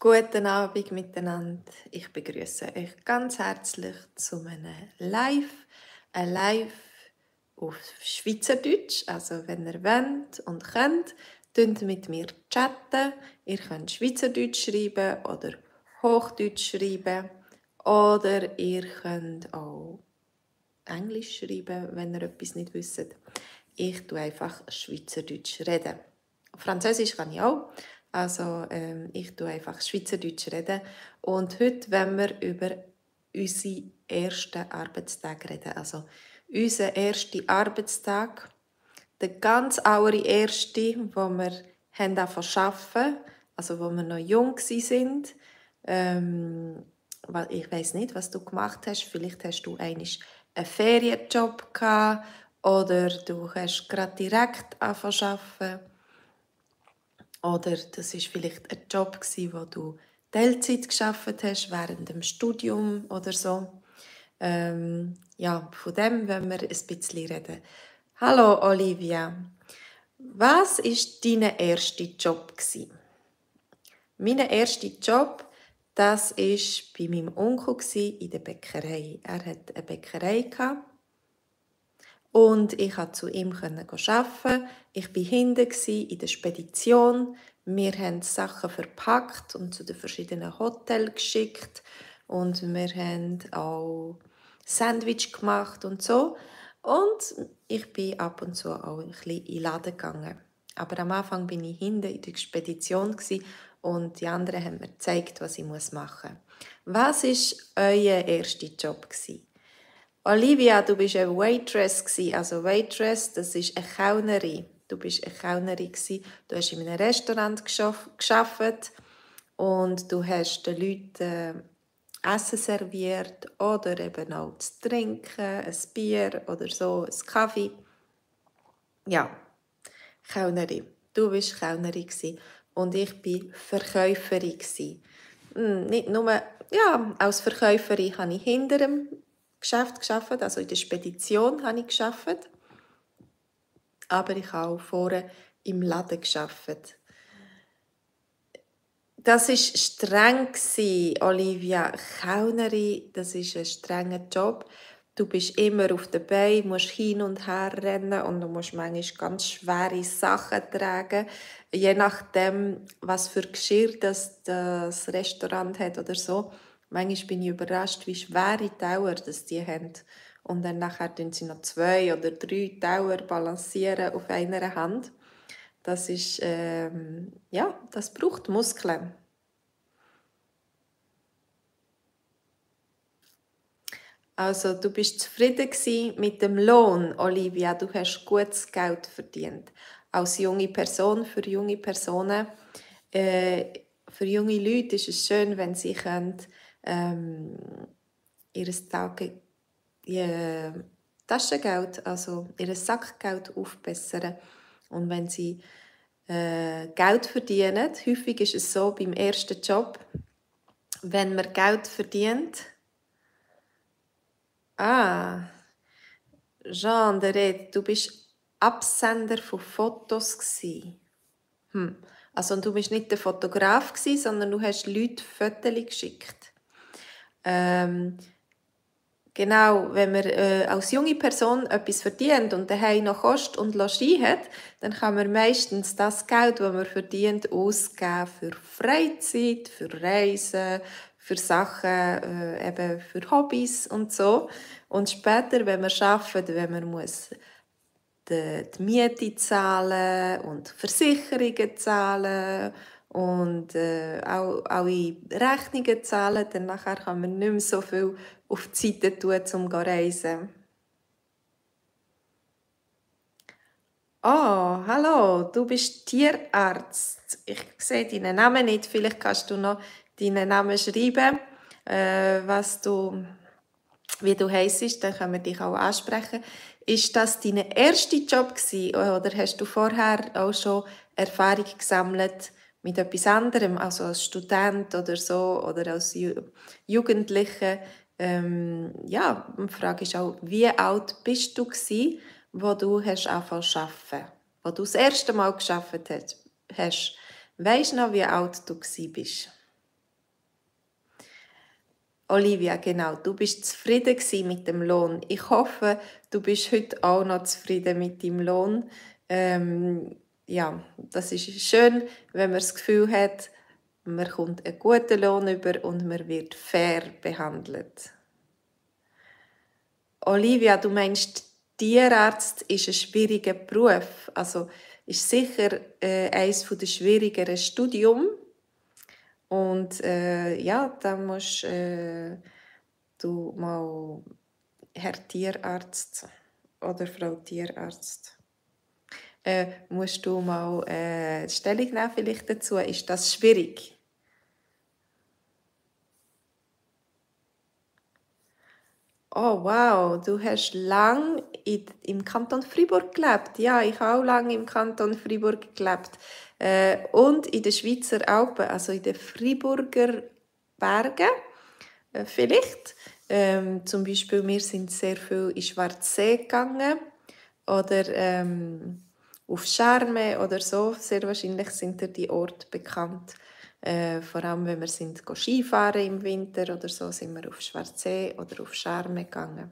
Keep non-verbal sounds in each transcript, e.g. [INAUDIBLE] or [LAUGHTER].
Guten Abend miteinander. Ich begrüße euch ganz herzlich zu einem Live, ein Live auf Schweizerdeutsch. Also wenn ihr wollt und könnt, könnt mit mir chatten. Ihr könnt Schweizerdeutsch schreiben oder Hochdeutsch schreiben oder ihr könnt auch Englisch schreiben, wenn ihr etwas nicht wisst. Ich tue einfach Schweizerdeutsch reden. Französisch kann ich auch. Also ähm, ich tue einfach Schweizerdeutsch reden. Und heute wollen wir über unsere ersten Arbeitstage reden. Also unser erster Arbeitstag, der ganz allererste, wo wir haben arbeiten, also wo wir noch jung sind. Ähm, ich weiß nicht, was du gemacht hast. Vielleicht hast du einen Ferienjob gehabt oder du hast gerade direkt angefangen oder das ist vielleicht ein Job wo du Teilzeit geschafft hast während dem Studium oder so. Ähm, ja, von dem wollen wir ein bisschen reden. Hallo Olivia, was ist dein erster Job? Mein erster Job, das ist bei meinem Onkel in der Bäckerei. Er hat eine Bäckerei gehabt und ich konnte zu ihm arbeiten. Ich war hinten in der Spedition. Wir haben Sachen verpackt und zu den verschiedenen Hotels geschickt. Und wir haben auch Sandwich gemacht und so. Und ich bin ab und zu auch ein bisschen in den Laden gegangen. Aber am Anfang bin ich hinten in der Spedition und die anderen haben mir gezeigt, was ich machen muss. Was war euer erster Job? Gewesen? Olivia, du bist eine Waitress Also Waitress, das ist eine Kellnerin. Du bist eine Kellnerin Du hast in einem Restaurant geschafft und du hast den Leuten äh, Essen serviert oder eben auch zu trinken, ein Bier oder so, ein Kaffee. Ja, Kellnerin. Du bist Kellnerin und ich bin Verkäuferin hm, Nicht nur, ja, als Verkäuferin habe ich hinter Geschäft geschafft, also in der Spedition habe ich geschafft, aber ich habe auch vorne im Laden geschafft. Das ist streng Olivia Kellnerin. Das ist ein strenger Job. Du bist immer auf der Beine, musst hin und her rennen und du musst manchmal ganz schwere Sachen tragen. Je nachdem, was für Geschirr das, das Restaurant hat oder so Manchmal bin ich überrascht, wie schwere Tower das die haben. Und dann nachher tun sie noch zwei oder drei Tower balancieren auf einer Hand. Das ist, ähm, ja, das braucht Muskeln. Also du bist zufrieden mit dem Lohn, Olivia. Du hast gutes Geld verdient. Als junge Person, für junge Personen, äh, für junge Leute ist es schön, wenn sie können, ähm, ihr Tage, ihr Taschengeld, also ihr Sackgeld aufbessern. Und wenn sie äh, Geld verdienen, häufig ist es so beim ersten Job, wenn man Geld verdient, ah, Jean Deret, du bist Absender von Fotos Hm. Also du bist nicht der Fotograf sondern du hast Leute Fotos geschickt. Ähm, genau, wenn man äh, als junge Person etwas verdient und daheim noch Kost und Logis hat, dann kann man meistens das Geld, das man verdient, ausgeben für Freizeit, für Reisen, für Sachen, äh, eben für Hobbys und so. Und später, wenn man arbeitet, wenn man muss die, die Miete zahlen und Versicherungen zahlen und äh, auch alle Rechnungen zahlen, dann nachher kann man nicht mehr so viel auf die Seite tun, um zu reisen. Oh, hallo, du bist Tierarzt. Ich sehe deinen Namen nicht. Vielleicht kannst du noch deinen Namen schreiben, äh, was du, wie du heisst, dann können wir dich auch ansprechen. Ist das dein erster Job gewesen, oder hast du vorher auch schon Erfahrung gesammelt mit etwas anderem, also als Student oder so oder als Jugendliche. Ähm, ja, die Frage ist auch, wie alt bist du gewesen, wo du hast angefangen zu arbeiten, wo du das erste Mal geschafft hast. Weißt du noch, wie alt du bist? Olivia, genau, du bist zufrieden mit dem Lohn. Ich hoffe, du bist heute auch noch zufrieden mit dem Lohn. Ähm, ja, das ist schön, wenn man das Gefühl hat, man kommt einen guten Lohn über und man wird fair behandelt. Olivia, du meinst, Tierarzt ist ein schwieriger Beruf. Also ist sicher äh, eines der schwierigeren Studium. Und äh, ja, da musst äh, du mal Herr Tierarzt oder Frau Tierarzt äh, musst du mal äh, Stellung nehmen vielleicht dazu. Ist das schwierig? Oh wow, du hast lang im Kanton Fribourg gelebt. Ja, ich habe auch lange im Kanton Fribourg gelebt. Äh, und in den Schweizer Alpen, also in den Friburger Bergen äh, vielleicht. Ähm, zum Beispiel, wir sind sehr viel in Schwarzsee gegangen oder ähm, auf Scherme oder so. Sehr wahrscheinlich sind dir die Orte bekannt. Äh, vor allem, wenn wir sind Skifahren im Winter oder so, sind wir auf Schwarzsee oder auf Scherme gegangen.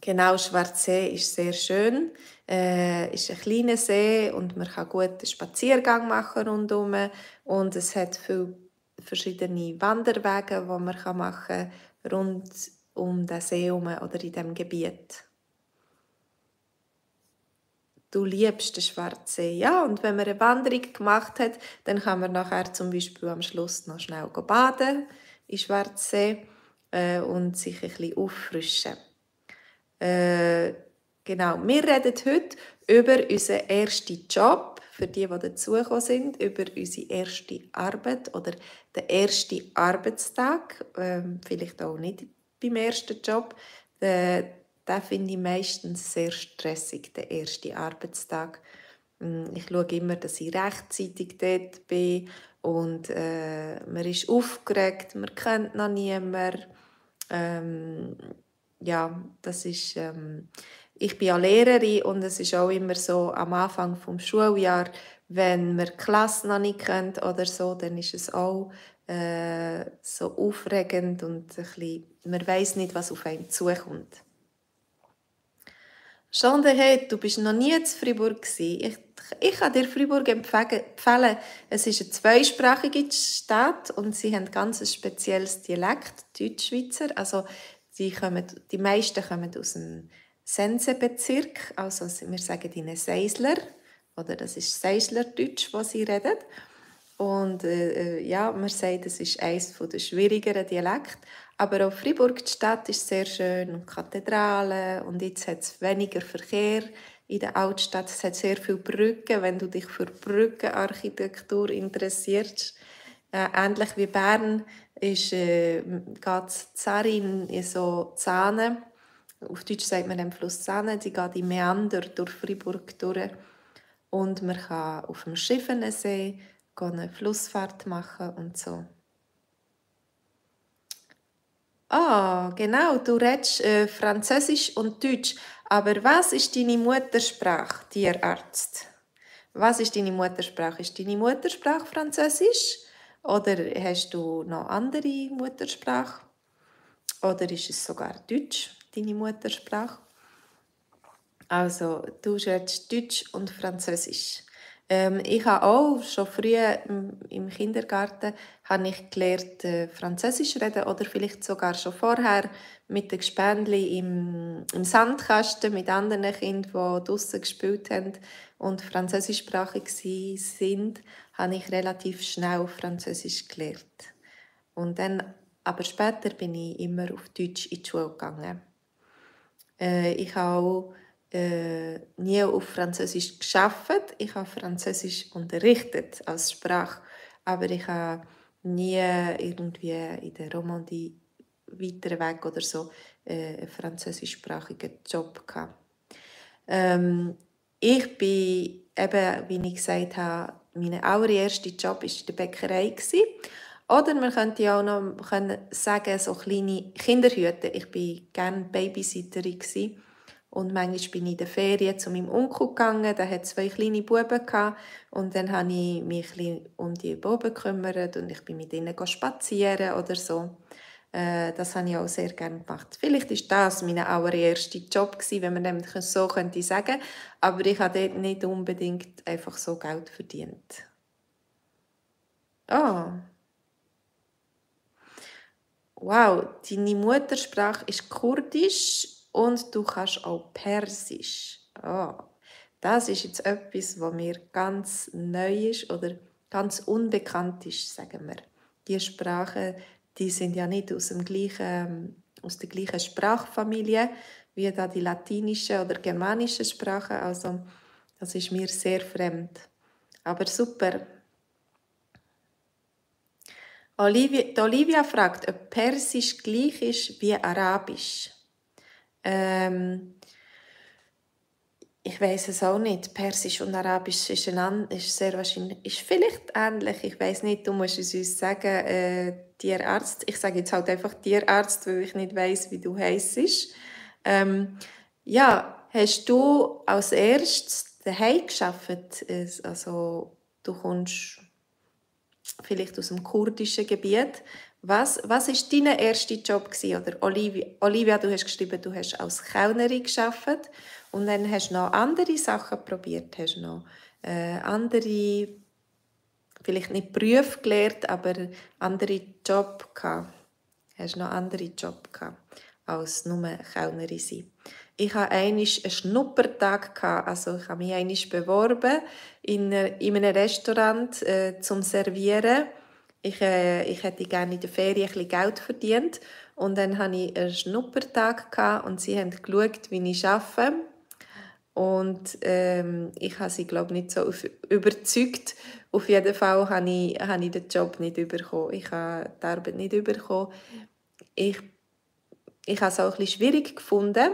Genau, Schwarzsee ist sehr schön. Äh, ist ein kleiner See und man kann gut einen Spaziergang machen rundherum. Und es hat viele verschiedene Wanderwege, die man machen kann rund um den See herum oder in diesem Gebiet. Du liebst den Schwarzsee, ja. Und wenn man eine Wanderung gemacht hat, dann kann man nachher zum Beispiel am Schluss noch schnell baden in Schwarzsee äh, und sich ein bisschen auffrischen. Äh, genau, wir reden heute über unseren ersten Job, für die, die dazugekommen sind, über unsere erste Arbeit oder den ersten Arbeitstag, äh, vielleicht auch nicht beim ersten Job. Den, den finde ich meistens sehr stressig, den ersten Arbeitstag. Mm, ich schaue immer, dass ich rechtzeitig dort bin und äh, man ist aufgeregt, man kennt noch niemanden. Ähm, ja, das ist, ähm, ich bin ja Lehrerin und es ist auch immer so am Anfang vom Schuljahr, wenn man die Klasse noch nicht kennt oder so, dann ist es auch äh, so aufregend und ein bisschen, man weiß nicht, was auf einen zukommt. Schon hey, du bist noch nie in Fribourg Ich, ich kann dir Fribourg empfehlen. Es ist eine zweisprachige Stadt und sie haben ganz ein spezielles Dialekt, Deutschschweizer. Also die, kommen, die meisten kommen aus dem Sensebezirk, also wir sagen ihnen Seisler, oder das ist Seislerdeutsch, was sie reden. Und äh, äh, ja, man sagt, es ist eines der schwierigeren Dialekte. Aber auch Fribourg, die Stadt, ist sehr schön und Kathedralen und jetzt hat es weniger Verkehr in der Altstadt. Es hat sehr viele Brücken, wenn du dich für Brückenarchitektur interessierst. Äh, ähnlich wie Bern ist, äh, geht Zarin in so Zähne. Auf Deutsch sagt man den Fluss Zähne. Die geht in Meander durch Fribourg durch. Und man kann auf dem Schiffenensee eine Flussfahrt machen und so. Ah, genau, du redest äh, Französisch und Deutsch. Aber was ist deine Muttersprache, Tierarzt? Was ist deine Muttersprache? Ist deine Muttersprache Französisch? Oder hast du noch andere Muttersprache? Oder ist es sogar Deutsch, deine Muttersprache? Also, du redest Deutsch und Französisch. Ähm, ich habe auch schon früh im Kindergarten habe ich gelernt, äh, Französisch reden oder vielleicht sogar schon vorher mit den Gespendli im, im Sandkasten mit anderen Kindern, die draußen gespielt haben und französischsprachig sind, habe ich relativ schnell Französisch gelernt. Und dann, aber später bin ich immer auf Deutsch in die Schule gegangen. Äh, ich habe auch äh, nie auf Französisch geschafft. Ich habe Französisch unterrichtet als Sprache, aber ich habe nie irgendwie in der Romandie weiter weg oder so äh, einen französischsprachigen Job gehabt. Ähm, ich bin eben, wie ich gesagt habe, mein allererster Job war in der Bäckerei. Oder man könnte auch noch sagen, so kleine Kinderhüte. Ich war gerne Babysitterin Und manchmal bin ich in der Ferien zu meinem Onkel gegangen, der hat zwei kleine Buben. Und dann habe ich mich ein um die Buben gekümmert und ich bin mit ihnen spazieren oder so. Äh, das habe ich auch sehr gerne gemacht. Vielleicht ist das mein allererster Job wenn man dem so könnte sagen. Aber ich habe dort nicht unbedingt einfach so Geld verdient. Oh. Wow, deine Muttersprache ist Kurdisch und du kannst auch Persisch. Oh. Das ist jetzt etwas, was mir ganz neu ist oder ganz unbekannt ist, sagen wir. Die Sprachen, die sind ja nicht aus, dem gleichen, aus der gleichen Sprachfamilie wie da die latinische oder germanische Sprache. Also das ist mir sehr fremd. Aber super, Olivia, Olivia fragt, ob Persisch gleich ist wie Arabisch. Ähm, ich weiß es auch nicht. Persisch und Arabisch ist, ein, ist sehr wahrscheinlich ist vielleicht ähnlich. Ich weiß nicht. Du musst es uns sagen. Äh, Tierarzt. Ich sage jetzt halt einfach Tierarzt, weil ich nicht weiß, wie du heißt. Ähm, ja, hast du als erstes daheim geschafft? Also du kommst vielleicht aus dem kurdischen Gebiet. Was, was ist dein erster Job gewesen? Oder Olivia, Olivia, du hast geschrieben, du hast als Kellnerin geschafft und dann hast du noch andere Sachen probiert, hast noch äh, andere, vielleicht nicht Berufe gelernt, aber andere Job gehabt. Hast noch andere Job gehabt als nur Kellnerin sein. Ich hatte einen Schnuppertag. Also ich habe mich einmal beworben in, in einem Restaurant äh, zum Servieren. Ich, äh, ich hätte gerne in der Ferien ein Geld verdient. Und dann hatte ich einen Schnuppertag und sie haben geschaut, wie ich arbeite. Und ähm, ich habe sie, glaube nicht so überzeugt. Auf jeden Fall habe ich, habe ich den Job nicht bekommen. Ich habe die Arbeit nicht bekommen. Ich, ich habe es auch bisschen schwierig gefunden,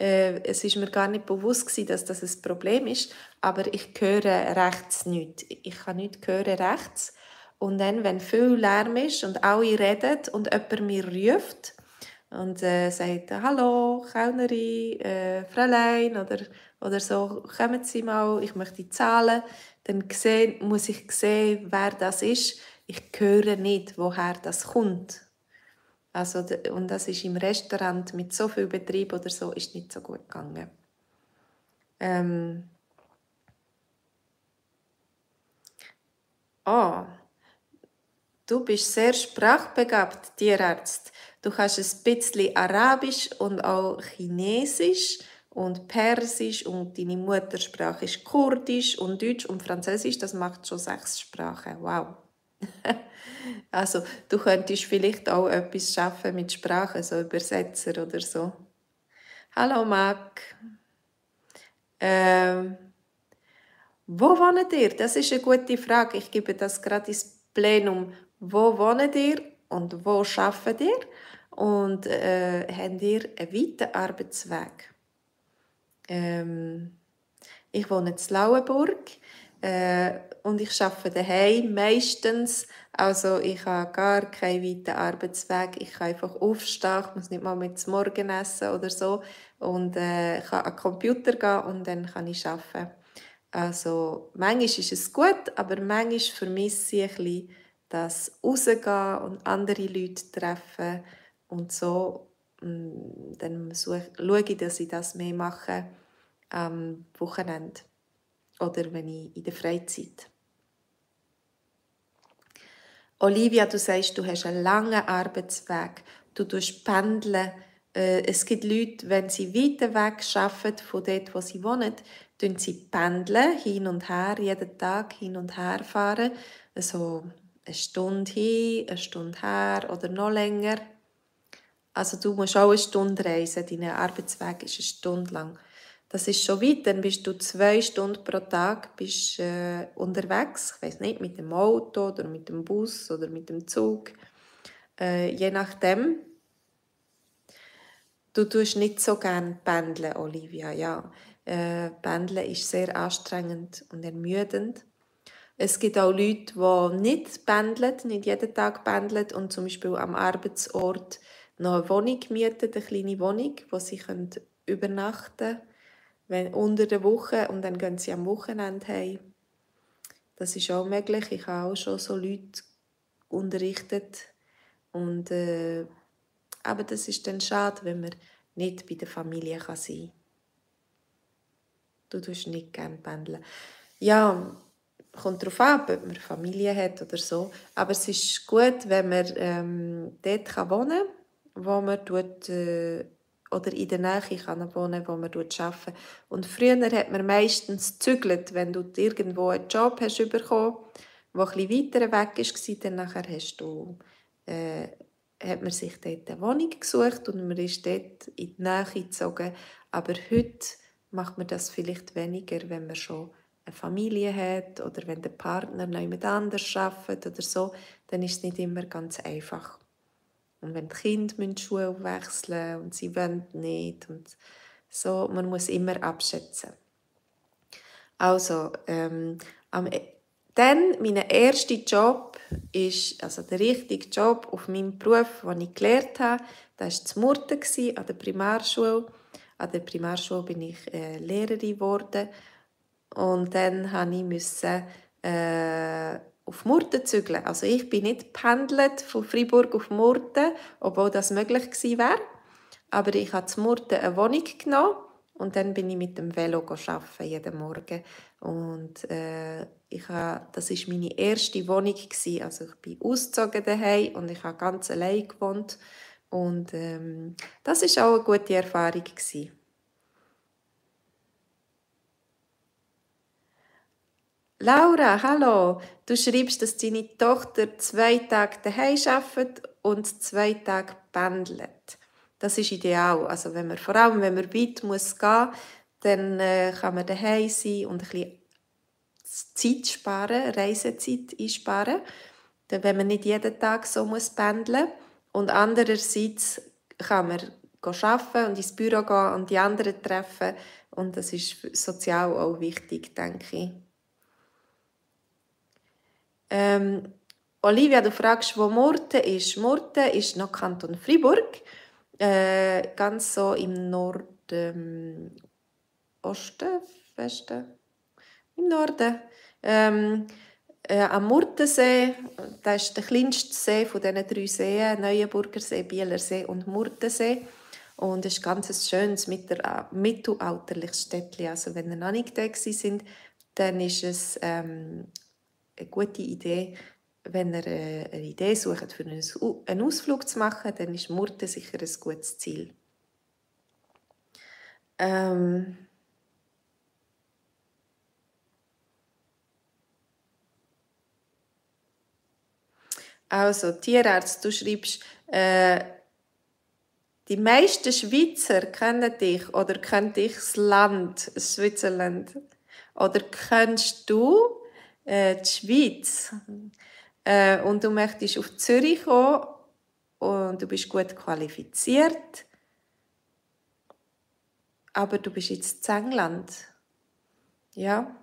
äh, es ist mir gar nicht bewusst dass das ein Problem ist, aber ich höre rechts nicht. Ich kann nicht hören rechts. Und dann, wenn viel Lärm ist und alle reden und jemand mir ruft und äh, sagt, «Hallo, Kellnerin, äh, Fräulein» oder, oder so, «Kommen Sie mal, ich möchte zahlen», dann sehen, muss ich sehen, wer das ist. Ich höre nicht, woher das kommt. Also, und das ist im Restaurant mit so viel Betrieb oder so, ist nicht so gut gegangen. Ähm oh, du bist sehr sprachbegabt, Tierarzt. Du kannst ein bisschen Arabisch und auch Chinesisch und Persisch und deine Muttersprache ist Kurdisch und Deutsch und Französisch. Das macht schon sechs Sprachen. Wow. [LAUGHS] Also, du könntest vielleicht auch etwas schaffen mit Sprache, so Übersetzer oder so. Hallo Mac. Ähm, wo wohnt ihr? Das ist eine gute Frage. Ich gebe das gerade ins Plenum. Wo wohnt ihr und wo arbeitet ihr? Und äh, habt ihr einen weiten Arbeitsweg? Ähm, ich wohne in Lauenburg äh, und ich arbeite daheim meistens also ich habe gar keinen weiten Arbeitsweg. Ich kann einfach aufstehen, ich muss nicht mal mit zum Morgen essen oder so. Und äh, kann an den Computer gehen und dann kann ich arbeiten. Also manchmal ist es gut, aber manchmal vermisse ich ein bisschen das Rausgehen und andere Leute treffen. Und so mm, dann schaue ich, dass ich das mehr mache am Wochenende oder wenn ich in der Freizeit. Olivia, du sagst, du hast einen langen Arbeitsweg. Du tust pendeln. Äh, es gibt Leute, wenn sie weiter weg arbeiten von dort, wo sie wohnen, tun sie pendeln, hin und her, jeden Tag hin und her fahren. Also eine Stunde hin, eine Stunde her oder noch länger. Also du musst auch eine Stunde reisen. Dein Arbeitsweg ist eine Stunde lang. Das ist schon weit, dann bist du zwei Stunden pro Tag bist, äh, unterwegs. Ich weiß nicht, mit dem Auto oder mit dem Bus oder mit dem Zug. Äh, je nachdem. Du tust nicht so gerne pendeln, Olivia. Ja, äh, pendeln ist sehr anstrengend und ermüdend. Es gibt auch Leute, die nicht pendeln, nicht jeden Tag pendeln und zum Beispiel am Arbeitsort noch eine Wohnung mieten, eine kleine Wohnung, wo sie übernachten, wenn, unter der Woche und dann gehen sie am Wochenende heim. Das ist auch möglich. Ich habe auch schon so Leute unterrichtet. Und, äh, aber das ist dann schade, wenn man nicht bei der Familie sein kann. Du tust nicht gerne pendeln. Ja, kommt darauf an, ob man Familie hat oder so. Aber es ist gut, wenn man ähm, dort kann wohnen kann, wo man tut, äh, oder in der Nähe kann wohnen wo man arbeiten Und früher hat man meistens gezügelt, wenn du irgendwo einen Job hast bekommen, der etwas weiter weg war, dann nachher hast du, äh, hat man sich dort eine Wohnung gesucht und man ist dort in die Nähe gezogen. Aber heute macht man das vielleicht weniger, wenn man schon eine Familie hat oder wenn der Partner noch jemand anders arbeitet oder so, dann ist es nicht immer ganz einfach. Und wenn die Kinder die Schule wechseln und sie wollen nicht und so, man muss immer abschätzen. Also, ähm, e, dann mein erster Job ist, also der richtige Job auf meinem Beruf, den ich gelernt habe, das war zu Murten an der Primarschule. An der Primarschule bin ich äh, Lehrerin geworden und dann musste ich äh, auf Murten zügeln. Also ich bin nicht pendelt von Freiburg auf Murten, obwohl das möglich gewesen wäre. Aber ich habe zu Murten eine Wohnung genommen und dann bin ich mit dem Velo arbeiten, jeden Morgen. Und äh, ich habe, das war meine erste Wohnung. Gewesen. Also ich bin ausgezogen daheim und ich habe ganz allein gewohnt. Und ähm, das war auch eine gute Erfahrung. Gewesen. Laura, hallo. Du schreibst, dass deine Tochter zwei Tage daheim arbeitet und zwei Tage pendelt. Das ist ideal. Also wenn man, vor allem, wenn man weit muss gehen muss, dann äh, kann man daheim sein und ein bisschen Zeit sparen, Reisezeit einsparen. Dann, wenn man nicht jeden Tag so muss pendeln Und andererseits kann man arbeiten und ins Büro gehen und die anderen treffen. Und das ist sozial auch wichtig, denke ich. Ähm, Olivia, du fragst, wo Murten ist. Murten ist noch Kanton Fribourg, äh, ganz so im Norden, ähm, Westen, im Norden. Ähm, äh, am Murtensee, das ist der kleinste See von diesen drei Seen, Neuenburger See, Bieler See und Murtensee. Und es ist ganz ein schönes mittelalterliches Städtchen. Also wenn ihr noch nicht da sind, dann ist es ähm, eine gute Idee, wenn ihr äh, eine Idee sucht, für einen Ausflug zu machen, dann ist Murten sicher ein gutes Ziel. Ähm also, Tierarzt, du schreibst, äh, die meisten Schweizer kennen dich oder kennen dich das Land, Switzerland. Oder kennst du äh, die Schweiz äh, und du möchtest auf Zürich kommen und du bist gut qualifiziert, aber du bist jetzt in England. Ja.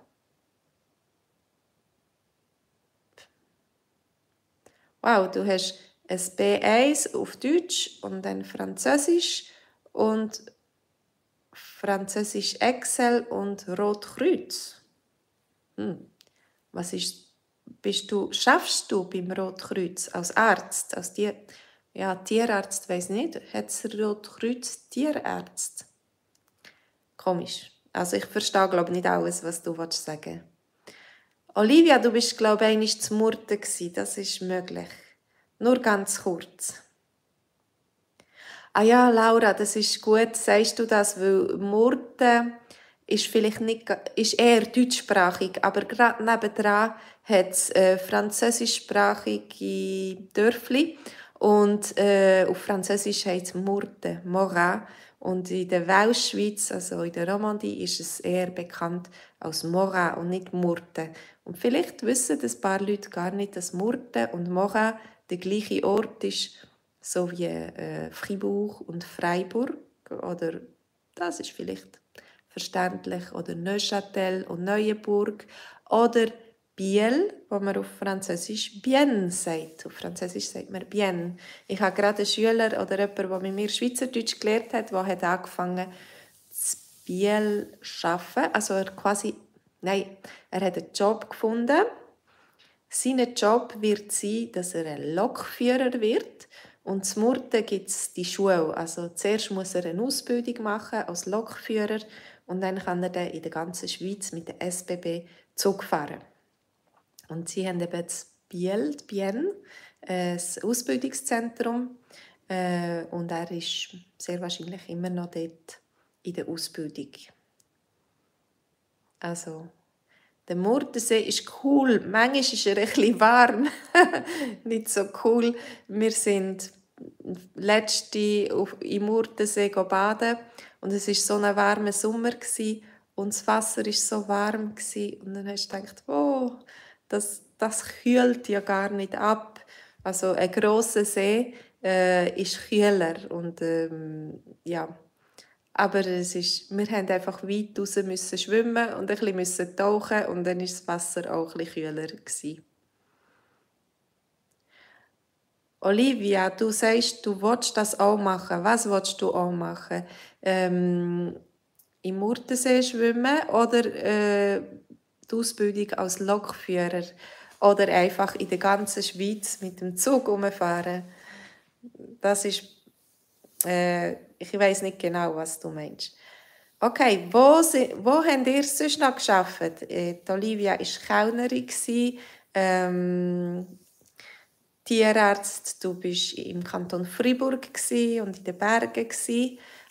Wow, du hast ein B1 auf Deutsch und dann Französisch und Französisch Excel und Rotkreuz. Hm. Was ist, bist du, schaffst du beim Rotkreuz als Arzt, als Tier, ja, Tierarzt, weiß nicht, hat das Rotkreuz Tierarzt? Komisch. Also ich verstehe glaube nicht alles, was du sagen willst. Olivia, du bist glaube ich einmal zu Murten das ist möglich. Nur ganz kurz. Ah ja, Laura, das ist gut, sagst du das, weil Murten ist vielleicht nicht, ist eher deutschsprachig, aber gerade nebendran hat es äh, französischsprachige Dörfli und äh, auf Französisch heißt es Murte, Morat. Und in der Welschschweiz, also in der Romandie, ist es eher bekannt als Morat und nicht Murte. Und vielleicht wissen ein paar Leute gar nicht, dass Murte und Morat der gleiche Ort ist, so wie äh, Fribourg und Freiburg. Oder das ist vielleicht verständlich, oder Neuchâtel und Neuenburg, oder Biel, wo man auf Französisch bien sagt. Auf Französisch sagt man bien. Ich habe gerade einen Schüler oder jemanden, der mit mir Schweizerdeutsch gelernt hat, der hat angefangen Biel arbeiten. Also er quasi, nein, er hat einen Job gefunden. Sein Job wird sein, dass er ein Lokführer wird. Und zum Murten gibt es die Schule. Also zuerst muss er eine Ausbildung machen als Lokführer und dann kann er dann in der ganzen Schweiz mit der SBB Zug fahren. Und sie haben eben das Biel, Bienne, ein Ausbildungszentrum. Äh, und er ist sehr wahrscheinlich immer noch dort in der Ausbildung. Also, der Murtensee ist cool. Manchmal ist er ein warm. [LAUGHS] Nicht so cool. Wir sind letzte im Murtensee baden und es war so ein warmer Sommer und das Wasser war so warm und dann hast du gedacht, oh, das, das kühlt ja gar nicht ab. Also ein großer See äh, ist kühler und ähm, ja, aber es ist, wir haben einfach weit raus müssen schwimmen und ein bisschen tauchen und dann ist das Wasser auch ein bisschen kühler gewesen. Olivia, du sagst, du willst das auch machen. Was willst du auch machen? Ähm, Im Murtensee schwimmen oder äh, die Ausbildung als Lokführer? Oder einfach in der ganzen Schweiz mit dem Zug umfahren? Das ist, äh, ich weiß nicht genau, was du meinst. Okay, wo, wo habt ihr sonst noch gearbeitet? Äh, Olivia war Kellnerin. Ähm, Tierarzt, du bist im Kanton Fribourg und in den Bergen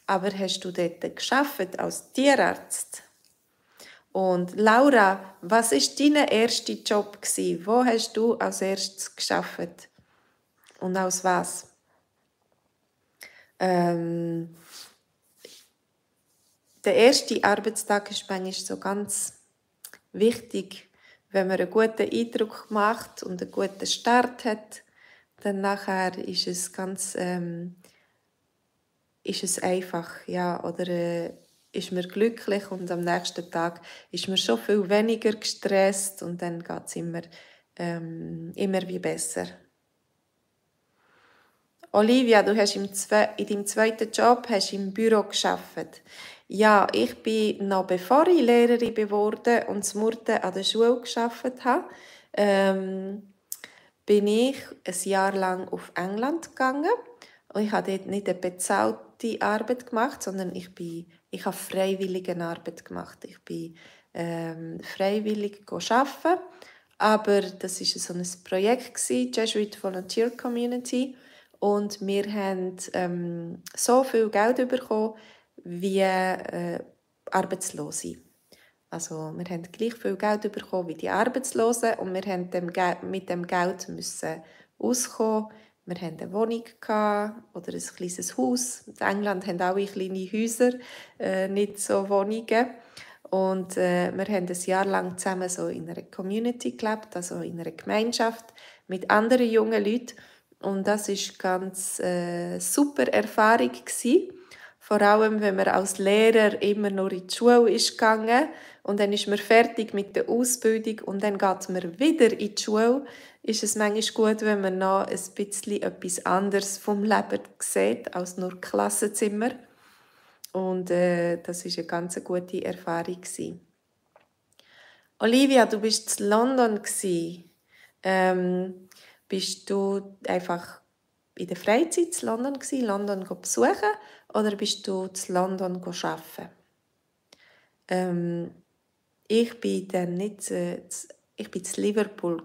aber hast du dort geschafft als Tierarzt? Und Laura, was ist dein erster Job Wo hast du als erstes geschafft? Und aus was? Ähm, der erste Arbeitstag ist manchmal so ganz wichtig, wenn man einen guten Eindruck macht und einen guten Start hat dann nachher ist es ganz ähm, ist es einfach ja oder äh, ist man glücklich und am nächsten Tag ist man schon viel weniger gestresst und dann geht es immer, ähm, immer wie besser. Olivia, du hast im in deinem zweiten Job hast im Büro geschafft. Ja, ich bin noch bevor ich Lehrerin geworden und zum Murten an der Schule geschafft habe. Ähm, bin ich ein Jahr lang auf England gegangen und ich habe dort nicht eine bezahlte Arbeit gemacht, sondern ich, bin, ich habe freiwillige Arbeit gemacht. Ich bin ähm, freiwillig arbeiten, aber das ist so ein Projekt gewesen, Jesuit Volunteer Community und wir haben ähm, so viel Geld bekommen wie äh, Arbeitslose. Also wir haben gleich viel Geld bekommen wie die Arbeitslosen und wir haben dem mit dem Geld müssen auskommen. Wir hatten eine Wohnung oder ein kleines Haus. In England haben auch kleine Häuser, äh, nicht so Wohnungen. Und äh, wir haben ein Jahr lang zusammen so in einer Community gelebt, also in einer Gemeinschaft mit anderen jungen Leuten. Und das ist ganz äh, super Erfahrung gewesen. Vor allem, wenn man als Lehrer immer nur in die Schule ist gegangen und dann ist man fertig mit der Ausbildung und dann geht man wieder in die Schule, ist es manchmal gut, wenn man noch ein bisschen etwas anderes vom Leben sieht als nur Klassenzimmer. Und äh, das ist eine ganz gute Erfahrung gewesen. Olivia, du bist in London Ähm, bist du einfach in der Freizeit in London gewesen, London besuchen oder bist du in London arbeiten? Ähm, ich bin dann nicht, äh, ich bin in Liverpool.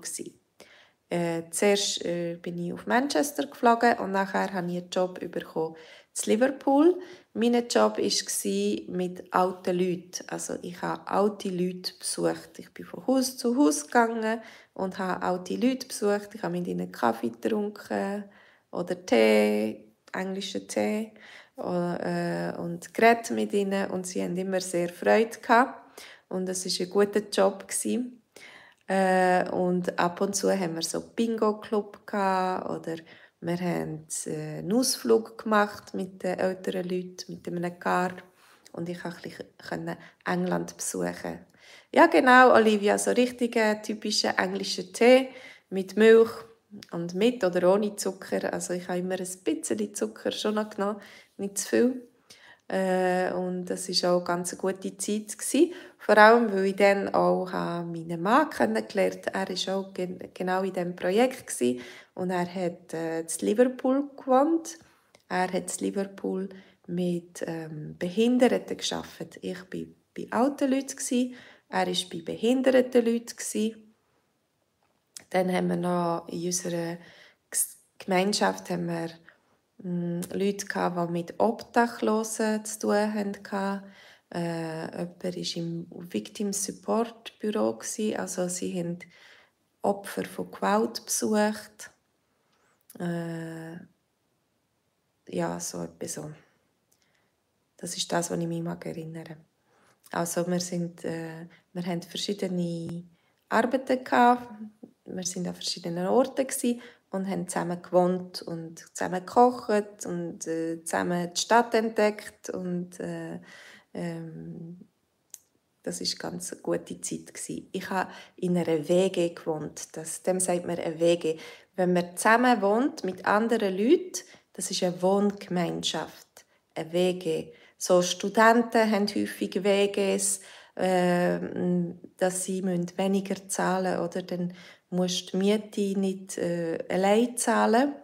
Äh, zuerst äh, bin ich auf Manchester geflogen und nachher habe ich einen Job bekommen in Liverpool. Mein Job war mit alten Leuten. Also ich habe alte Leute besucht. Ich bin von Haus zu Haus gegangen und habe alte Leute besucht. Ich habe mit ihnen Kaffee getrunken oder Tee, englischen Tee und geredet mit ihnen und sie haben immer sehr Freude gehabt und es war ein guter Job. Äh, und ab und zu haben wir so Bingo-Club oder wir haben äh, einen Ausflug gemacht mit den älteren Leuten, mit einem Car und ich konnte England besuchen. Ja genau, Olivia, so richtiger typischer englischer Tee mit Milch und mit oder ohne Zucker. Also ich habe immer ein bisschen Zucker schon noch genommen, nicht zu viel. Äh, und das war auch ganz eine gute Zeit. Gewesen. Vor allem, weil ich dann auch meinen Mann kennengelernt habe. Er war auch gen genau in diesem Projekt. Gewesen. Und er hat äh, in Liverpool gewohnt. Er hat in Liverpool mit ähm, Behinderten gearbeitet. Ich war bei alten Leuten, gewesen. er war bei behinderten Leuten. Gewesen. Dann haben wir noch in unserer Gemeinschaft haben wir hm, Leute, die mit Obdachlosen zu tun hatten. Äh, jemand war im Victim Support Büro, also sie haben Opfer von Gewalt besucht. Äh, ja, so etwas so. Das ist das, was ich mich erinnere. Also wir, sind, äh, wir haben verschiedene Arbeiten gehabt. Wir sind an verschiedenen Orten und haben zusammen gewohnt und zusammen gekocht und äh, zusammen die Stadt entdeckt und äh, ähm, das ist ganz eine gute Zeit gewesen. Ich habe in einer WG gewohnt. Das, dem sagt man eine WG. Wenn man zusammen wohnt mit anderen Leuten, das ist eine Wohngemeinschaft, eine WG. So Studenten haben häufig WGs, äh, dass sie weniger zahlen müssen, oder dann musst die Miete nicht äh, allein zahlen,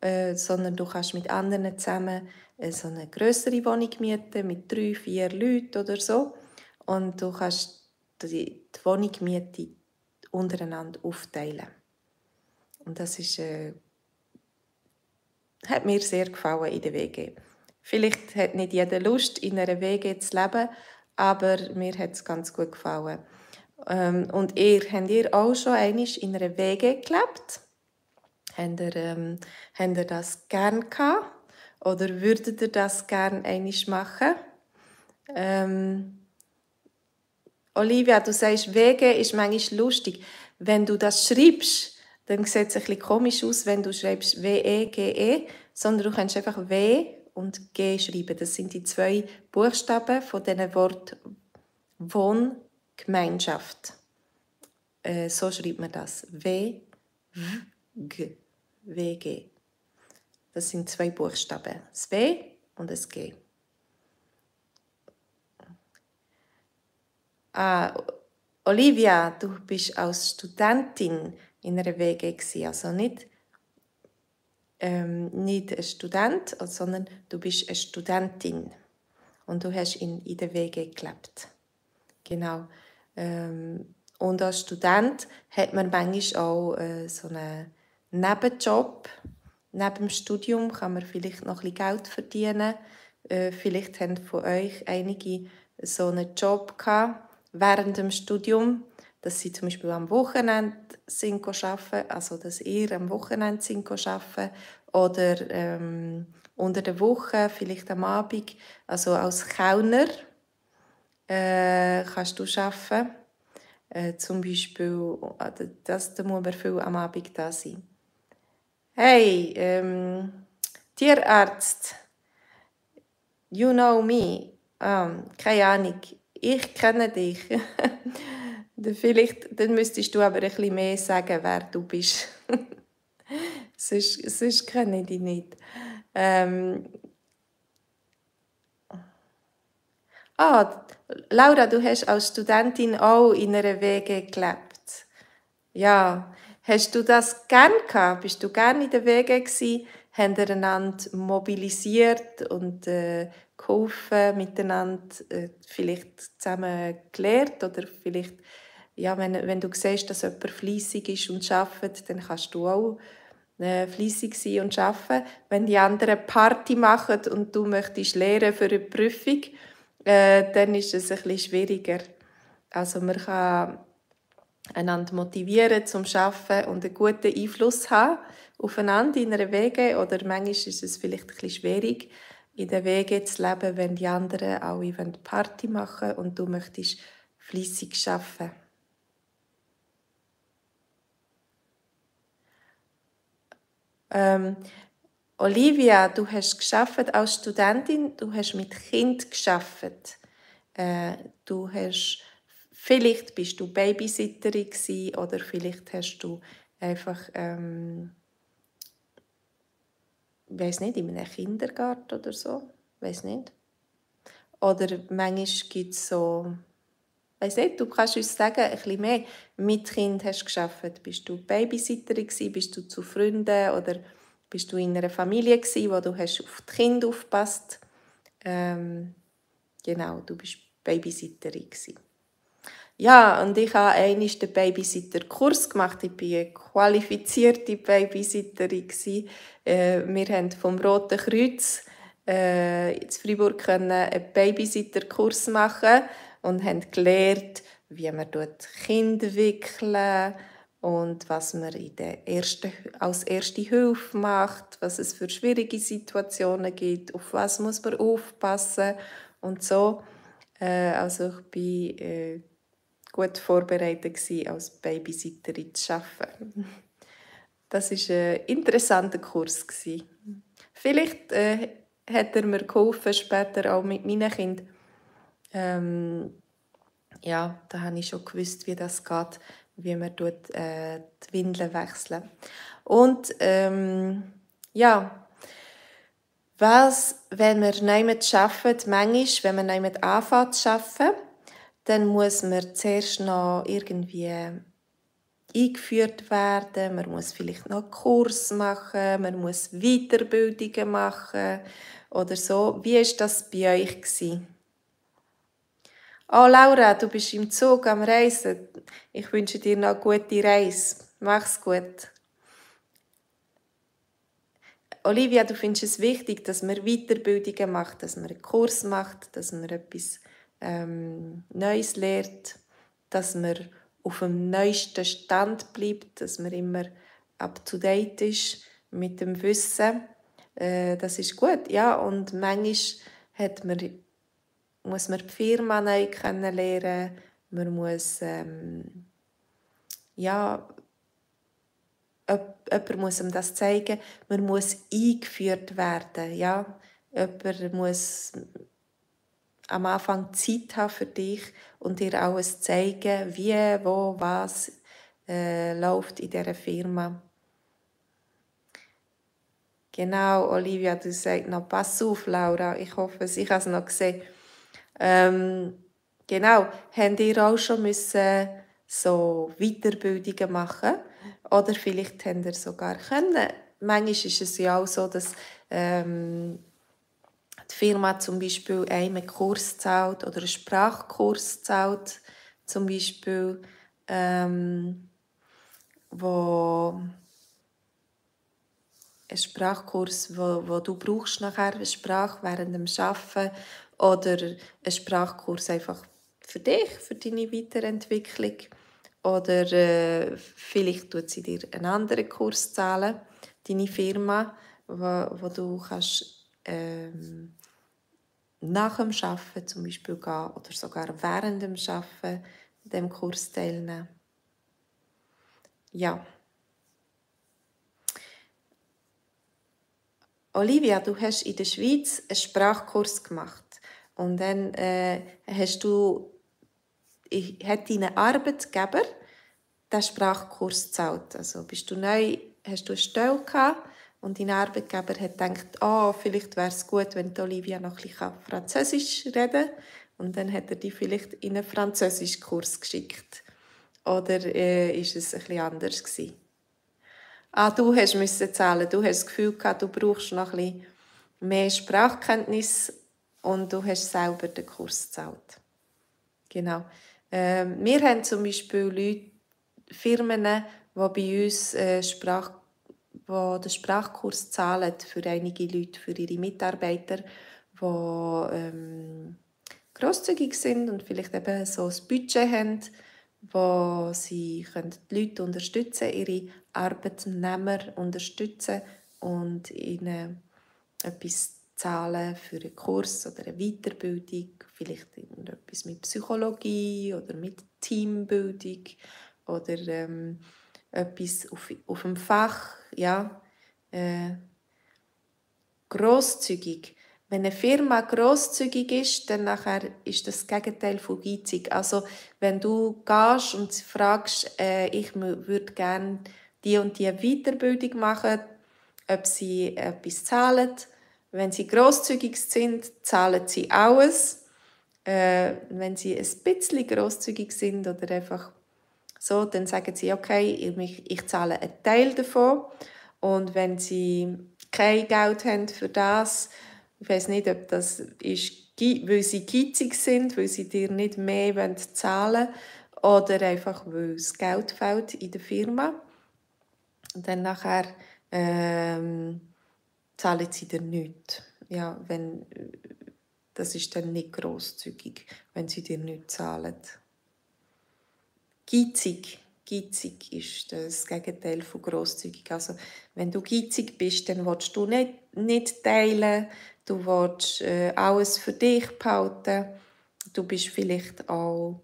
äh, sondern du kannst mit anderen zusammen äh, so eine größere Wohnung mieten mit drei, vier Leuten oder so und du kannst die, die Wohnungsmiete untereinander aufteilen. Und das ist, äh, hat mir sehr gefallen in der WG. Vielleicht hat nicht jeder Lust, in einer WG zu leben, aber mir hat es ganz gut gefallen. Ähm, und ihr, habt ihr auch schon einmal in einer WG gelebt? Habt ihr, ähm, habt ihr das gerne gehabt? Oder würdet ihr das gerne einmal machen? Ähm, Olivia, du sagst, WG ist manchmal lustig. Wenn du das schreibst, dann sieht es bisschen komisch aus, wenn du schreibst W-E-G-E, -E, sondern du kannst einfach W und G schreiben. Das sind die zwei Buchstaben von diesem Wort Wohn Gemeinschaft. Äh, so schreibt man das. W, G, W, G. Das sind zwei Buchstaben. Das W und das G. Ah, Olivia, du bist als Studentin in einer WG also nicht ähm, nicht ein Student, sondern du bist eine Studentin und du hast in, in der WG gelebt. Genau. Ähm, und als Student hat man manchmal auch äh, so einen Nebenjob. Neben dem Studium kann man vielleicht noch ein Geld verdienen. Äh, vielleicht haben von euch einige so einen Job gehabt während dem Studium, dass sie zum Beispiel am Wochenende sind arbeiten, also dass ihr am Wochenende sind arbeiten oder ähm, unter der Woche, vielleicht am Abend, also als Kellner äh, kannst du arbeiten. Äh, zum Beispiel, das, da muss man viel am Abend da sein. Hey, ähm, Tierarzt, you know me. Ähm, keine Ahnung, ich kenne dich. [LAUGHS] Vielleicht dann müsstest du aber bisschen mehr sagen, wer du bist. [LAUGHS] sonst, sonst kenne ich dich nicht. Ähm, Ah, Laura, du hast als Studentin auch in einer WG gelebt. Ja, hast du das gern gehabt? Bist du gern in der WG gewesen? Haben einander mobilisiert und äh, geholfen, miteinander äh, vielleicht zusammen gelernt oder vielleicht, ja, wenn, wenn du siehst, dass jemand fleissig ist und arbeitet, dann kannst du auch äh, fleissig sein und arbeiten. Wenn die anderen Party machen und du möchtest lernen für eine Prüfung, äh, dann ist es bisschen schwieriger. Also man kann einander motivieren zum Arbeiten und einen guten Einfluss haben aufeinander in einer Wege oder manchmal ist es vielleicht ein bisschen schwierig, in der Wege zu leben, wenn die anderen alle Party machen und du möchtest fließig arbeiten. Ähm, Olivia, du hast geschafft als Studentin, du hast mit Kind geschafft. Äh, du hast vielleicht bist du Babysitterin gewesen, oder vielleicht hast du einfach ähm, weiß nicht in einem Kindergarten oder so, weiß nicht. Oder manchmal gibt es so, weiss nicht, du kannst uns sagen, ein bisschen mehr. Mit Kind hast geschafft. Bist du Babysitterin gewesen? Bist du zu Freunden oder bist du in einer Familie gewesen, wo du hast auf die Kinder aufpasst? Ähm, genau, du bist Babysitterin gewesen. Ja, und ich habe einmal den Babysitter-Kurs gemacht. Ich war eine qualifizierte Babysitterin. Äh, wir haben vom Roten Kreuz äh, in Freiburg einen Babysitter-Kurs machen und haben gelernt, wie man Kinder wickeln und was man in der ersten, als erste Hilfe macht, was es für schwierige Situationen gibt, auf was muss man aufpassen und so. Äh, also ich bin äh, gut vorbereitet gewesen, als Babysitterin zu arbeiten. [LAUGHS] Das war ein interessanter Kurs. Gewesen. Vielleicht äh, hat er mir geholfen, später auch mit meinen Kindern. Ähm, ja, da habe ich schon gewusst, wie das geht, wie man dort, äh, die Windeln wechseln. Und ähm, ja, was, wenn wir nicht arbeiten, manchmal, wenn man nicht anfängt zu arbeiten, dann muss man zuerst noch irgendwie eingeführt werden, man muss vielleicht noch einen Kurs machen, man muss Weiterbildungen machen oder so. Wie ist das bei euch gewesen? Oh Laura, du bist im Zug am Reisen. Ich wünsche dir noch eine gute Reise. Mach's gut. Olivia, du findest es wichtig, dass man Weiterbildungen macht, dass man einen Kurs macht, dass man etwas ähm, Neues lernt, dass man auf dem neuesten Stand bleibt, dass man immer up to date ist mit dem Wissen. Äh, das ist gut, ja. Und manchmal hat man, muss man die Firma neu kennenlernen, man muss ähm, ja jemand muss ihm das zeigen, man muss eingeführt werden, ja. Jemand muss am Anfang Zeit haben für dich und dir alles zeigen, wie, wo, was äh, läuft in dieser Firma. Genau, Olivia, du sagst noch, pass auf, Laura, ich hoffe, ich habe es noch gesehen. Ähm, genau, habt ihr auch schon müssen so Weiterbildungen machen? Oder vielleicht habt ihr sogar können. Manchmal ist es ja auch so, dass ähm, die Firma zum Beispiel einen Kurs zahlt oder einen Sprachkurs zahlt, zum Beispiel, ähm, wo ein Sprachkurs, wo, wo du brauchst nachher eine Sprache während dem Arbeiten oder ein Sprachkurs einfach für dich, für deine Weiterentwicklung oder äh, vielleicht tut sie dir einen anderen Kurs zahlen, deine Firma, wo, wo du kannst ähm, nach dem Arbeiten zum Beispiel gehen oder sogar während dem Arbeiten dem Kurs teilnehmen. Ja. Olivia, du hast in der Schweiz einen Sprachkurs gemacht und dann äh, hast du, hat dein Arbeitgeber den Sprachkurs gezahlt. Also bist du neu, hast du eine Stelle gehabt und dein Arbeitgeber hat gedacht, oh, vielleicht wäre es gut, wenn Olivia noch ein bisschen Französisch reden kann. Und dann hat er dich vielleicht in einen Französischkurs geschickt. Oder äh, ist es ein bisschen anders gewesen? Ah, du hast zahlen. Du hast das Gefühl gehabt, du brauchst noch ein bisschen mehr Sprachkenntnis und du hast selber den Kurs gezahlt. Genau. Ähm, wir haben zum Beispiel Leute, Firmen, die bei uns äh, Sprach die den Sprachkurs zahlen für einige Leute, für ihre Mitarbeiter, die ähm, grosszügig sind und vielleicht eben so ein Budget haben, wo sie können die Leute unterstützen, ihre Arbeitnehmer unterstützen und ihnen etwas zahlen für einen Kurs oder eine Weiterbildung, vielleicht etwas mit Psychologie oder mit Teambildung oder ähm, etwas auf, auf dem Fach, ja, äh, großzügig. Wenn eine Firma großzügig ist, dann nachher ist das Gegenteil von geizig. Also wenn du gehst und fragst, äh, ich würde gerne die und die Weiterbildung machen, ob sie etwas zahlen. Wenn sie großzügig sind, zahlen sie alles. Äh, wenn sie ein bisschen großzügig sind oder einfach so, dann sagen sie, okay, ich, ich zahle einen Teil davon. Und wenn sie kein Geld haben für das, ich weiß nicht, ob das ist, weil sie geizig sind, weil sie dir nicht mehr zahlen wollen oder einfach, weil das Geld fehlt in der Firma. Und dann nachher ähm, zahlen sie dir nichts. Ja, wenn, das ist dann nicht großzügig, wenn sie dir nichts zahlen. Geizig. Geizig ist das Gegenteil von großzügig. Also, wenn du geizig bist, dann willst du nicht, nicht teilen, du willst äh, alles für dich behalten. Du bist vielleicht auch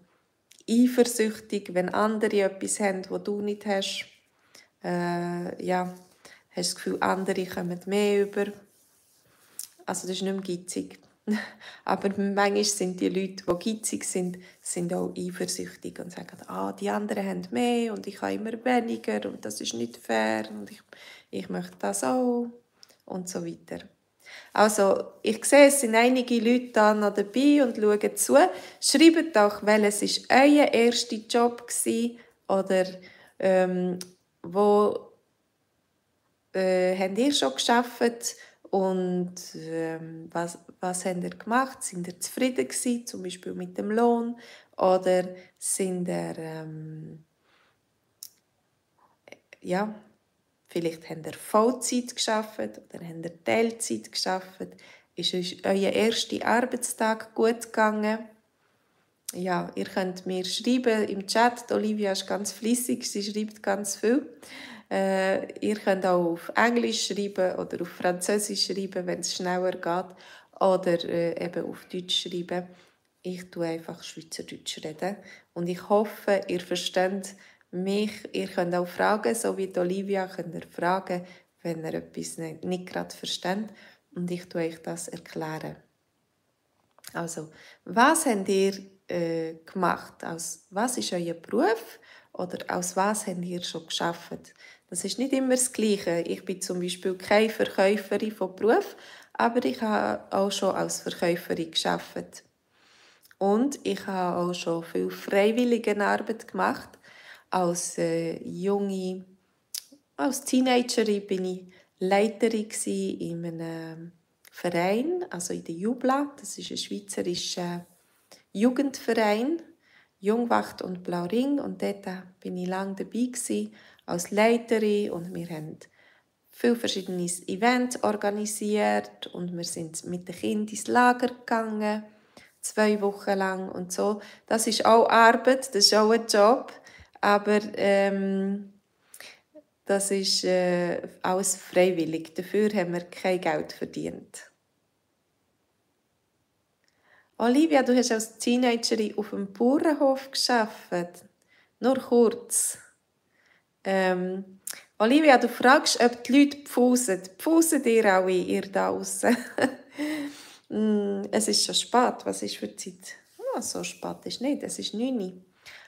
eifersüchtig, wenn andere etwas haben, was du nicht hast. Äh, ja, hast das Gefühl, andere kommen mehr über. Also das ist nicht mehr geizig. [LAUGHS] Aber manchmal sind die Leute, die gitzig sind, sind auch eifersüchtig und sagen, ah, die anderen haben mehr und ich habe immer weniger und das ist nicht fair und ich, ich möchte das auch und so weiter. Also, ich sehe, es sind einige Leute da noch dabei und schauen zu. Schreibt doch, welches ist euer erster Job war oder ähm, wo äh, habt ihr schon geschafft und ähm, was, was habt ihr gemacht? Sind ihr zufrieden gewesen, zum Beispiel mit dem Lohn? Oder sind ihr, ähm, ja, vielleicht habt ihr Vollzeit geschafft oder habt ihr Teilzeit geschafft? Ist euer erster Arbeitstag gut gegangen? Ja, ihr könnt mir schreiben im Chat. Olivia ist ganz flüssig, sie schreibt ganz viel. Äh, ihr könnt auch auf Englisch schreiben oder auf Französisch schreiben, wenn es schneller geht. Oder äh, eben auf Deutsch schreiben. Ich tue einfach Schweizerdeutsch reden. Und ich hoffe, ihr versteht mich. Ihr könnt auch fragen, so wie Olivia, könnt ihr fragen, wenn ihr etwas nicht, nicht gerade versteht. Und ich tue euch das erklären. Also, was habt ihr äh, gemacht? Aus, was ist euer Beruf? Oder aus was habt ihr schon geschafft? Das ist nicht immer das Gleiche. Ich bin zum Beispiel keine Verkäuferin von Beruf, aber ich habe auch schon als Verkäuferin geschafft. Und ich habe auch schon viel Freiwilligenarbeit gemacht. Als äh, junge, als Teenagerin bin ich Leiterin in einem Verein, also in der Jubla. Das ist ein schweizerischer Jugendverein, Jungwacht und Blauring. Und dort bin ich lange dabei gewesen als Leiterin und wir haben viele verschiedene Events organisiert und wir sind mit den Kindern ins Lager gegangen, zwei Wochen lang und so. Das ist auch Arbeit, das ist auch ein Job, aber ähm, das ist äh, alles freiwillig. Dafür haben wir kein Geld verdient. Olivia, du hast als Teenagerin auf dem Bauernhof geschafft. Nur kurz. Ähm, Olivia, du fragst, ob die Leute pfusen. Pfusen dir auch ihr da draußen? [LAUGHS] Mm, es ist schon spät. Was ist für die Zeit? Oh, so spät ist nicht. Es ist 9 Uhr.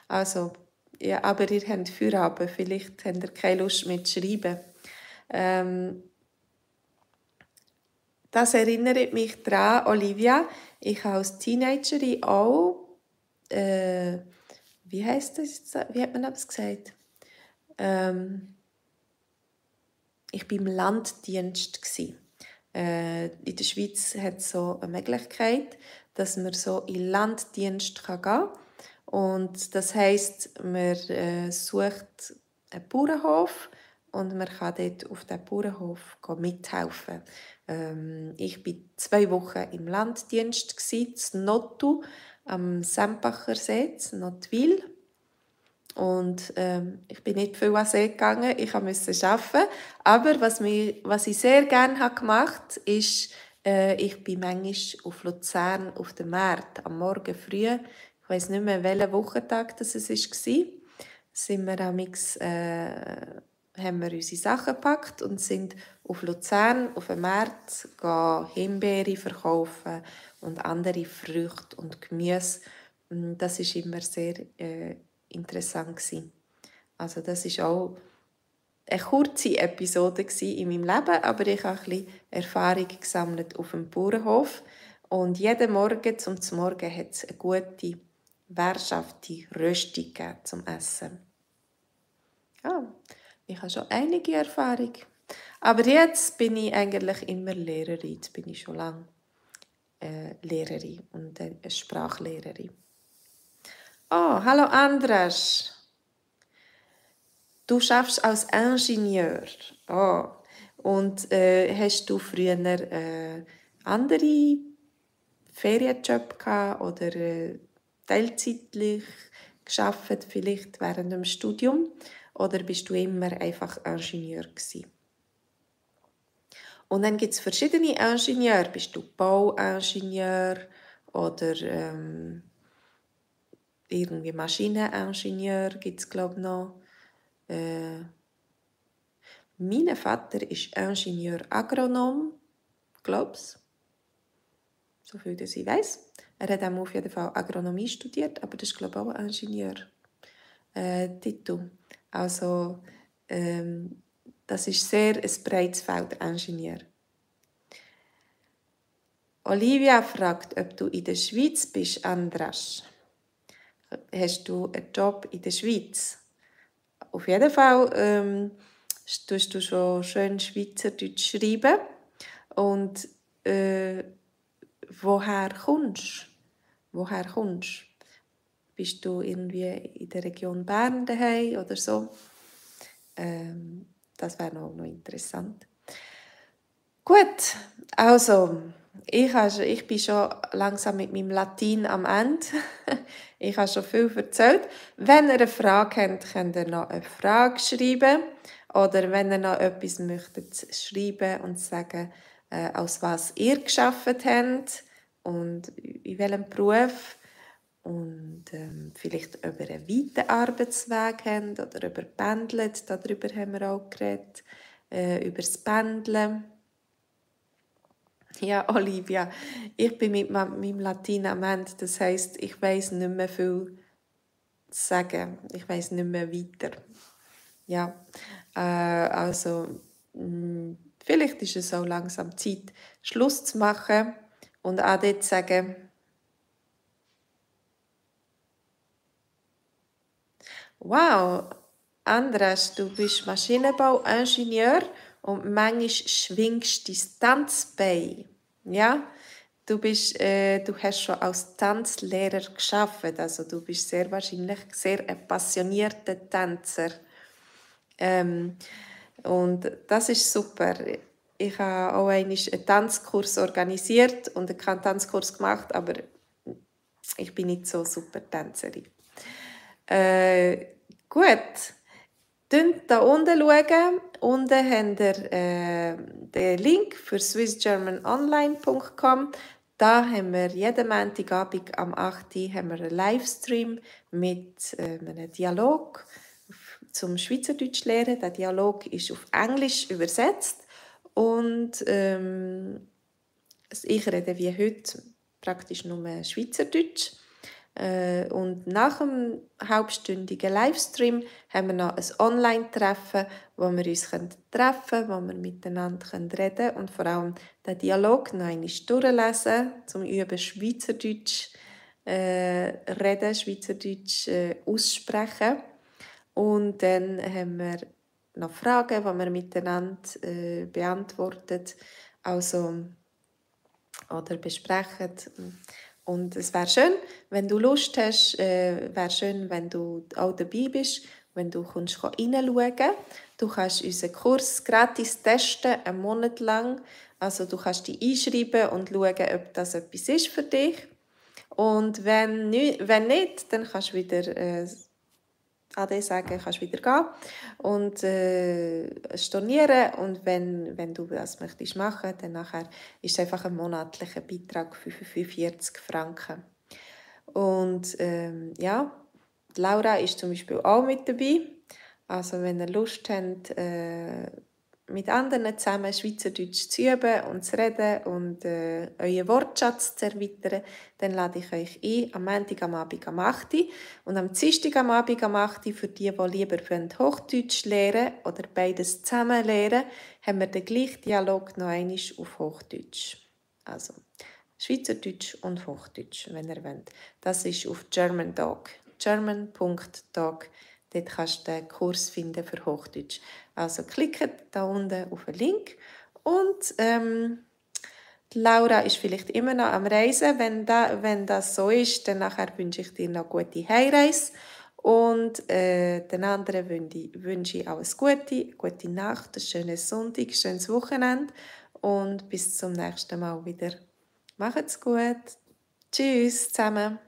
Also, ja, aber ihr habt Feierabend. Vielleicht habt ihr keine Lust mehr zu schreiben. Ähm, das erinnert mich daran, Olivia. Ich habe als Teenagerin auch, äh, wie heißt das? Wie hat man das gesagt? Ähm, ich war im Landdienst. Äh, in der Schweiz hat es so eine Möglichkeit, dass man so in Landdienst gehen kann. Und das heisst, man äh, sucht einen Bauernhof und man kann dort auf diesem Bauernhof mithelfen. Ähm, ich war zwei Wochen im Landdienst, in Nottu am Sempacher See, in Nottwil. Und ähm, ich bin nicht viel an See gegangen, ich musste arbeiten. Aber was, mich, was ich sehr gerne habe gemacht habe, ist, äh, ich bin manchmal auf Luzern auf dem Markt am Morgen früh. Ich weiß nicht mehr, welcher Wochentag das es war. Sind wir amix, äh, haben wir unsere Sachen gepackt und sind auf Luzern auf dem Markt Himbeere verkaufen und andere Früchte und Gemüse. Das ist immer sehr äh, interessant gewesen. Also das ist auch eine kurze Episode in meinem Leben, aber ich habe ein bisschen Erfahrung gesammelt auf dem Bauernhof Und jeden Morgen zum Morgen hat es eine gute, währschafte Röstung zum Essen. Ja, ich habe schon einige Erfahrung. Aber jetzt bin ich eigentlich immer Lehrerin. Jetzt bin ich schon lange äh, Lehrerin und äh, Sprachlehrerin. Oh, hallo Andras. Du schaffst als Ingenieur. Oh. Und äh, hast du früher äh, andere Ferienjob gehabt oder äh, teilzeitlich geschafft, vielleicht während dem Studium? Oder bist du immer einfach Ingenieur gewesen? Und dann gibt es verschiedene Ingenieure. Bist du Bauingenieur oder ähm, irgendwie Maschineningenieur gibt es glaube ich noch. Äh, mein Vater ist Ingenieur Agronom, glaub's. So viel dass ich weiß. Er hat auf jeden Fall Agronomie studiert, aber das ist glaube ich auch ein Ingenieur. Äh. Also ähm, das ist sehr ein breites Feld Ingenieur. Olivia fragt, ob du in der Schweiz bist, Andras. Hast du einen Job in der Schweiz? Auf jeden Fall ähm, tust du schon schön Schweizerdeutsch schreiben. Und äh, woher kommst Woher kommst Bist du irgendwie in der Region Bern daheim oder so? Ähm, das wäre noch, noch interessant. Gut, also ich, habe, ich bin schon langsam mit meinem Latein am Ende. [LAUGHS] ich habe schon viel erzählt. Wenn ihr eine Frage habt, könnt ihr noch eine Frage schreiben. Oder wenn ihr noch etwas möchtet schreiben und sagen, äh, aus was ihr geschafft habt und in welchem Beruf und ähm, vielleicht über einen weiten Arbeitsweg haben oder über Pendelt, darüber haben wir auch geredet, äh, über das Pendeln. Ja, Olivia, ich bin mit meinem Latein am Ende, das heisst, ich weiß nicht mehr viel zu sagen, ich weiß nicht mehr weiter. Ja, äh, also mh, mm, vielleicht ist es auch langsam Zeit, Schluss zu machen und dort zu sagen, Wow, Andras, du bist Maschinenbauingenieur und manchmal schwingst du dein Tanzbein. Ja, du, bist, äh, du hast schon als Tanzlehrer geschafft, also du bist sehr wahrscheinlich sehr ein passionierter Tänzer. Ähm, und das ist super. Ich habe auch einen Tanzkurs organisiert und einen Tanzkurs gemacht, aber ich bin nicht so super Tänzerin. Äh, Gut, Schaut hier unten. Schauen. Unten habt ihr äh, den Link für swissgermanonline.com. Da haben wir jeden Montagabend am 8. Uhr haben wir einen Livestream mit äh, einem Dialog zum Schweizerdeutsch lernen. Der Dialog ist auf Englisch übersetzt und ähm, ich rede wie heute praktisch nur Schweizerdeutsch. Äh, und nach dem halbstündigen Livestream haben wir noch ein Online-Treffen, wo wir uns treffen können, wo wir miteinander reden können und vor allem den Dialog noch einmal durchlesen, zum Üben Schweizerdeutsch äh, reden, Schweizerdeutsch äh, aussprechen. Und dann haben wir noch Fragen, die wir miteinander äh, beantworten also, oder besprechen. Und es wäre schön, wenn du Lust hast, äh, wäre schön, wenn du auch dabei bist, wenn du kommst reinschauen Du kannst unseren Kurs gratis testen, einen Monat lang. Also du kannst dich einschreiben und schauen, ob das etwas ist für dich. Und wenn, nicht, wenn nicht, dann kannst du wieder äh, Ade sagen, kannst wieder gehen und äh, stornieren und wenn, wenn du das möchtest machen, dann nachher ist es einfach ein monatlicher Beitrag für 45 Franken. Und ähm, ja, Laura ist zum Beispiel auch mit dabei. Also wenn ihr Lust habt, äh, mit anderen zusammen Schweizerdeutsch zu üben und zu reden und äh, euren Wortschatz zu erweitern, dann lade ich euch ein am Montag am Abend am 8. und am Dienstag am Abend am 8. für die, die lieber Hochdeutsch lernen oder beides zusammen lernen, haben wir den gleichen Dialog noch einmal auf Hochdeutsch. Also, Schweizerdeutsch und Hochdeutsch, wenn ihr wollt. Das ist auf German Dog. German.dog. Dort kannst du den Kurs finden für Hochdeutsch. Also klickt da unten auf den Link und ähm, Laura ist vielleicht immer noch am Reisen. Wenn, da, wenn das so ist, dann nachher wünsche ich dir noch gute Heimreise. Und äh, den anderen wünsche ich, alles Gute, gute Nacht, einen schönen Sonntag, ein schönes Wochenende und bis zum nächsten Mal wieder. Macht's gut. Tschüss zusammen.